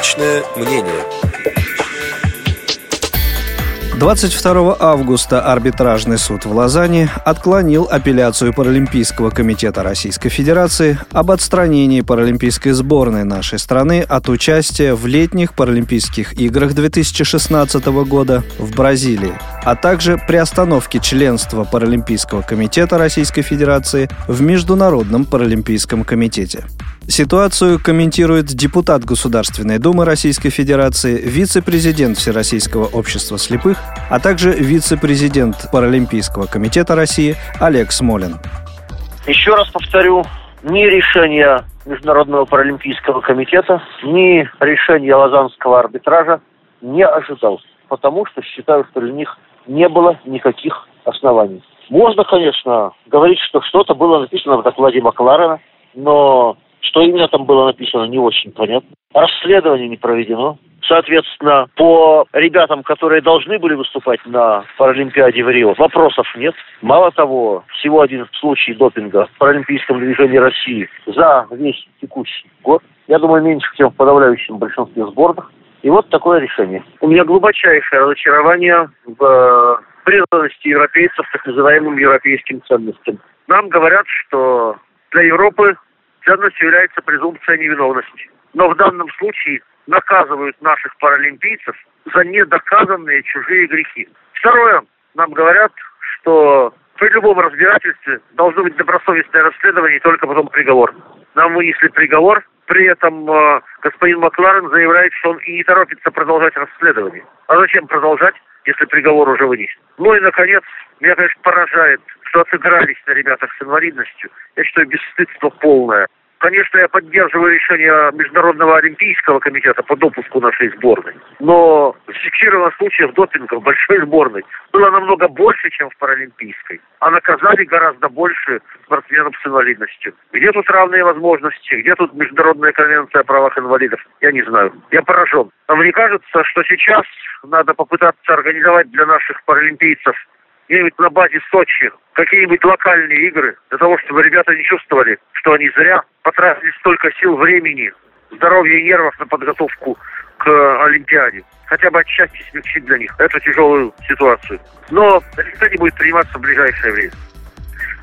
Личное мнение. 22 августа арбитражный суд в Лозанне отклонил апелляцию Паралимпийского комитета Российской Федерации об отстранении паралимпийской сборной нашей страны от участия в летних Паралимпийских играх 2016 года в Бразилии, а также приостановке членства Паралимпийского комитета Российской Федерации в Международном Паралимпийском комитете. Ситуацию комментирует депутат Государственной Думы Российской Федерации, вице-президент Всероссийского общества слепых, а также вице-президент Паралимпийского комитета России Олег Смолин. Еще раз повторю, ни решения Международного паралимпийского комитета, ни решения Лозаннского арбитража не ожидал, потому что считаю, что для них не было никаких оснований. Можно, конечно, говорить, что что-то было написано в докладе Макларена, но что именно там было написано, не очень понятно. Расследование не проведено. Соответственно, по ребятам, которые должны были выступать на Паралимпиаде в Рио, вопросов нет. Мало того, всего один случай допинга в Паралимпийском движении России за весь текущий год. Я думаю, меньше, чем в подавляющем большинстве сборных. И вот такое решение. У меня глубочайшее разочарование в преданности европейцев так называемым европейским ценностям. Нам говорят, что для Европы ценностью является презумпция невиновности. Но в данном случае наказывают наших паралимпийцев за недоказанные чужие грехи. Второе, нам говорят, что при любом разбирательстве должно быть добросовестное расследование и только потом приговор. Нам вынесли приговор, при этом э, господин Макларен заявляет, что он и не торопится продолжать расследование. А зачем продолжать, если приговор уже вынесен? Ну и, наконец, меня, конечно, поражает что отыгрались на ребятах с инвалидностью. Я считаю, бесстыдство полное. Конечно, я поддерживаю решение Международного олимпийского комитета по допуску нашей сборной. Но зафиксировано случаев допинга в большой сборной было намного больше, чем в паралимпийской. А наказали гораздо больше спортсменов с инвалидностью. Где тут равные возможности? Где тут Международная конвенция о правах инвалидов? Я не знаю. Я поражен. А мне кажется, что сейчас надо попытаться организовать для наших паралимпийцев где-нибудь на базе Сочи какие-нибудь локальные игры, для того, чтобы ребята не чувствовали, что они зря потратили столько сил, времени, здоровья и нервов на подготовку к Олимпиаде. Хотя бы отчасти смягчить для них эту тяжелую ситуацию. Но это не будет приниматься в ближайшее время.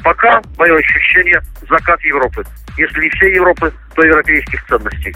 Пока, мое ощущение, закат Европы. Если не всей Европы, то европейских ценностей.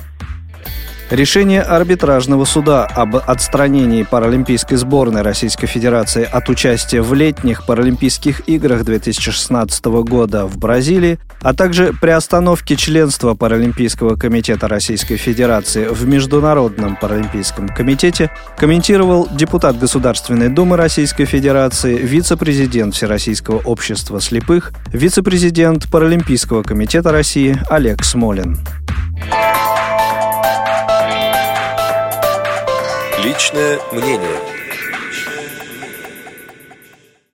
Решение арбитражного суда об отстранении паралимпийской сборной Российской Федерации от участия в летних Паралимпийских играх 2016 года в Бразилии, а также приостановке членства Паралимпийского комитета Российской Федерации в Международном Паралимпийском комитете комментировал депутат Государственной Думы Российской Федерации, вице-президент Всероссийского общества слепых, вице-президент Паралимпийского комитета России Олег Смолин. Личное мнение.